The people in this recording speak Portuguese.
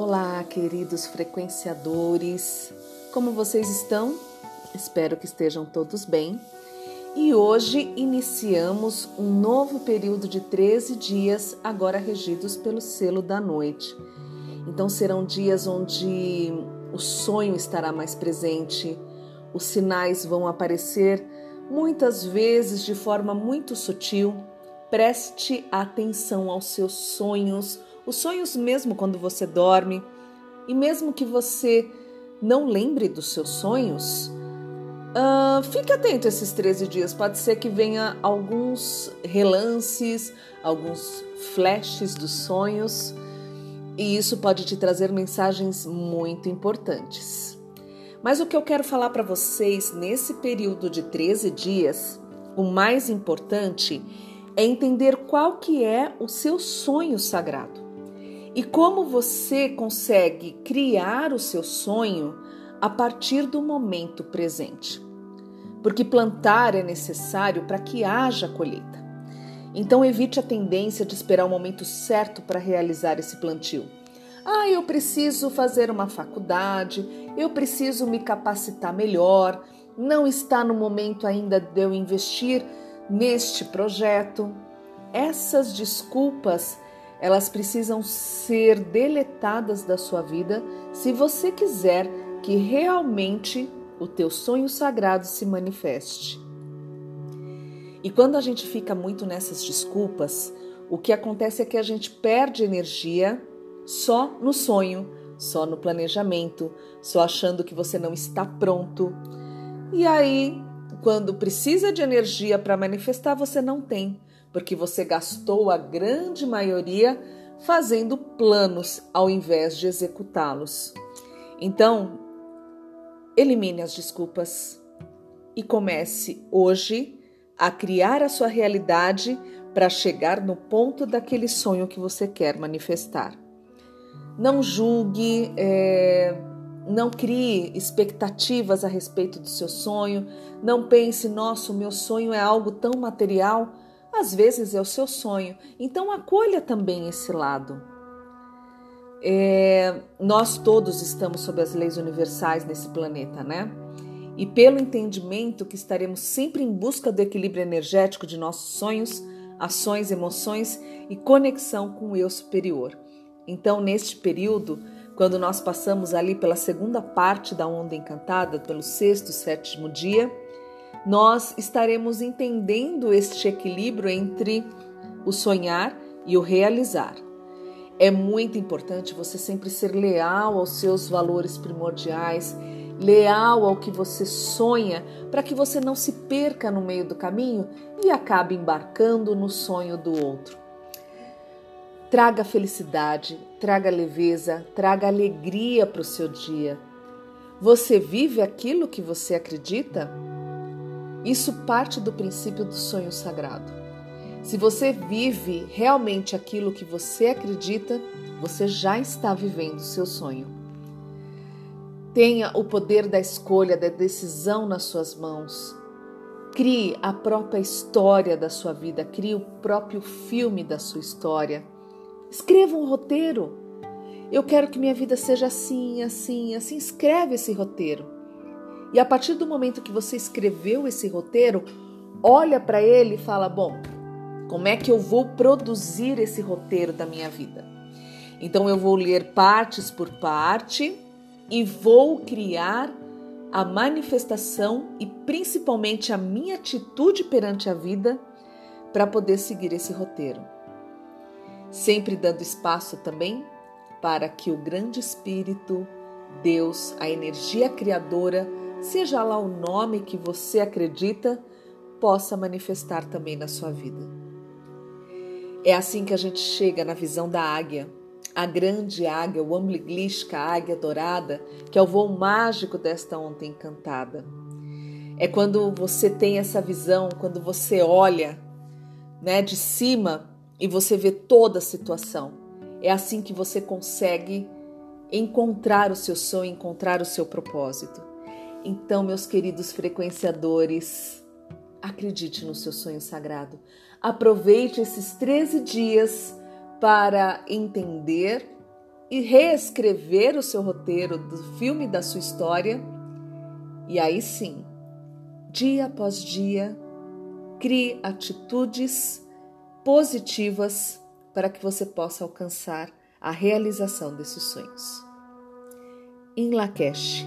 Olá, queridos frequenciadores, como vocês estão? Espero que estejam todos bem. E hoje iniciamos um novo período de 13 dias, agora regidos pelo selo da noite. Então serão dias onde o sonho estará mais presente, os sinais vão aparecer muitas vezes de forma muito sutil. Preste atenção aos seus sonhos os sonhos mesmo quando você dorme, e mesmo que você não lembre dos seus sonhos, uh, fique atento esses 13 dias. Pode ser que venha alguns relances, alguns flashes dos sonhos, e isso pode te trazer mensagens muito importantes. Mas o que eu quero falar para vocês nesse período de 13 dias, o mais importante é entender qual que é o seu sonho sagrado. E como você consegue criar o seu sonho a partir do momento presente? Porque plantar é necessário para que haja colheita. Então evite a tendência de esperar o momento certo para realizar esse plantio. Ah, eu preciso fazer uma faculdade, eu preciso me capacitar melhor, não está no momento ainda de eu investir neste projeto. Essas desculpas elas precisam ser deletadas da sua vida se você quiser que realmente o teu sonho sagrado se manifeste. E quando a gente fica muito nessas desculpas, o que acontece é que a gente perde energia só no sonho, só no planejamento, só achando que você não está pronto. E aí, quando precisa de energia para manifestar, você não tem porque você gastou a grande maioria fazendo planos ao invés de executá-los. Então, elimine as desculpas e comece hoje a criar a sua realidade para chegar no ponto daquele sonho que você quer manifestar. Não julgue, é, não crie expectativas a respeito do seu sonho, não pense, nossa, o meu sonho é algo tão material às vezes é o seu sonho, então acolha também esse lado. É, nós todos estamos sob as leis universais nesse planeta, né? E pelo entendimento que estaremos sempre em busca do equilíbrio energético de nossos sonhos, ações, emoções e conexão com o eu superior. Então, neste período, quando nós passamos ali pela segunda parte da onda encantada, pelo sexto, sétimo dia, nós estaremos entendendo este equilíbrio entre o sonhar e o realizar. É muito importante você sempre ser leal aos seus valores primordiais, leal ao que você sonha, para que você não se perca no meio do caminho e acabe embarcando no sonho do outro. Traga felicidade, traga leveza, traga alegria para o seu dia. Você vive aquilo que você acredita? Isso parte do princípio do sonho sagrado. Se você vive realmente aquilo que você acredita, você já está vivendo seu sonho. Tenha o poder da escolha, da decisão nas suas mãos. Crie a própria história da sua vida, crie o próprio filme da sua história. Escreva um roteiro. Eu quero que minha vida seja assim, assim, assim. Escreve esse roteiro. E a partir do momento que você escreveu esse roteiro, olha para ele e fala: bom, como é que eu vou produzir esse roteiro da minha vida? Então eu vou ler partes por parte e vou criar a manifestação e principalmente a minha atitude perante a vida para poder seguir esse roteiro. Sempre dando espaço também para que o grande espírito, Deus, a energia criadora, seja lá o nome que você acredita, possa manifestar também na sua vida. É assim que a gente chega na visão da águia, a grande águia, o Ambliglishka, a águia dourada, que é o voo mágico desta onda encantada. É quando você tem essa visão, quando você olha né, de cima e você vê toda a situação. É assim que você consegue encontrar o seu sonho, encontrar o seu propósito. Então, meus queridos frequenciadores, acredite no seu sonho sagrado. Aproveite esses 13 dias para entender e reescrever o seu roteiro do filme da sua história. E aí sim, dia após dia, crie atitudes positivas para que você possa alcançar a realização desses sonhos. Em Lakesh,